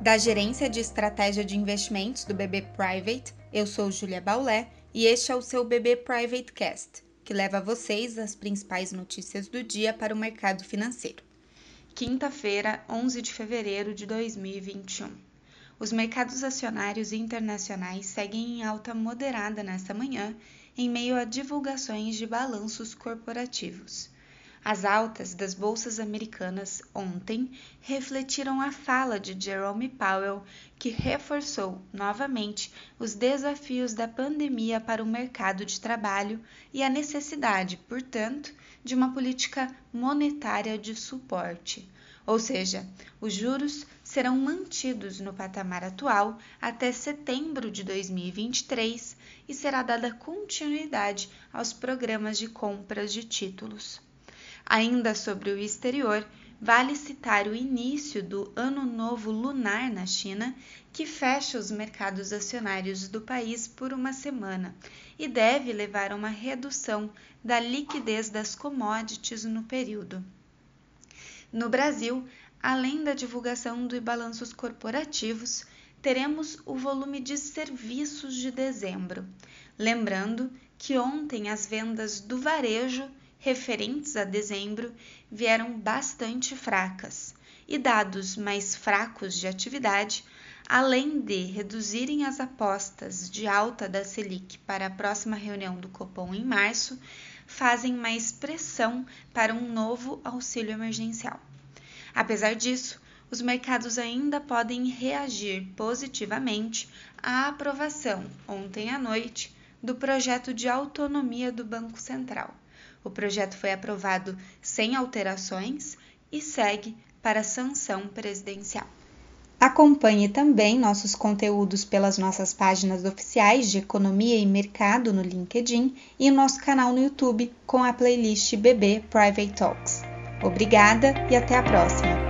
Da Gerência de Estratégia de Investimentos do BB Private, eu sou Julia Baulé e este é o seu BB Private Cast, que leva a vocês as principais notícias do dia para o mercado financeiro. Quinta-feira, 11 de fevereiro de 2021. Os mercados acionários internacionais seguem em alta moderada nesta manhã, em meio a divulgações de balanços corporativos. As altas das bolsas americanas ontem refletiram a fala de Jerome Powell, que reforçou novamente os desafios da pandemia para o mercado de trabalho e a necessidade, portanto, de uma política monetária de suporte. Ou seja, os juros serão mantidos no patamar atual até setembro de 2023 e será dada continuidade aos programas de compras de títulos. Ainda sobre o exterior, vale citar o início do Ano Novo Lunar na China, que fecha os mercados acionários do país por uma semana e deve levar a uma redução da liquidez das commodities no período. No Brasil, além da divulgação de balanços corporativos, teremos o volume de serviços de dezembro. Lembrando que ontem as vendas do varejo referentes a dezembro vieram bastante fracas, e dados mais fracos de atividade, além de reduzirem as apostas de alta da Selic para a próxima reunião do Copom em março, fazem mais pressão para um novo auxílio emergencial. Apesar disso, os mercados ainda podem reagir positivamente à aprovação, ontem à noite, do projeto de autonomia do Banco Central o projeto foi aprovado sem alterações e segue para sanção presidencial. Acompanhe também nossos conteúdos pelas nossas páginas oficiais de Economia e Mercado no LinkedIn e nosso canal no YouTube com a playlist BB Private Talks. Obrigada e até a próxima!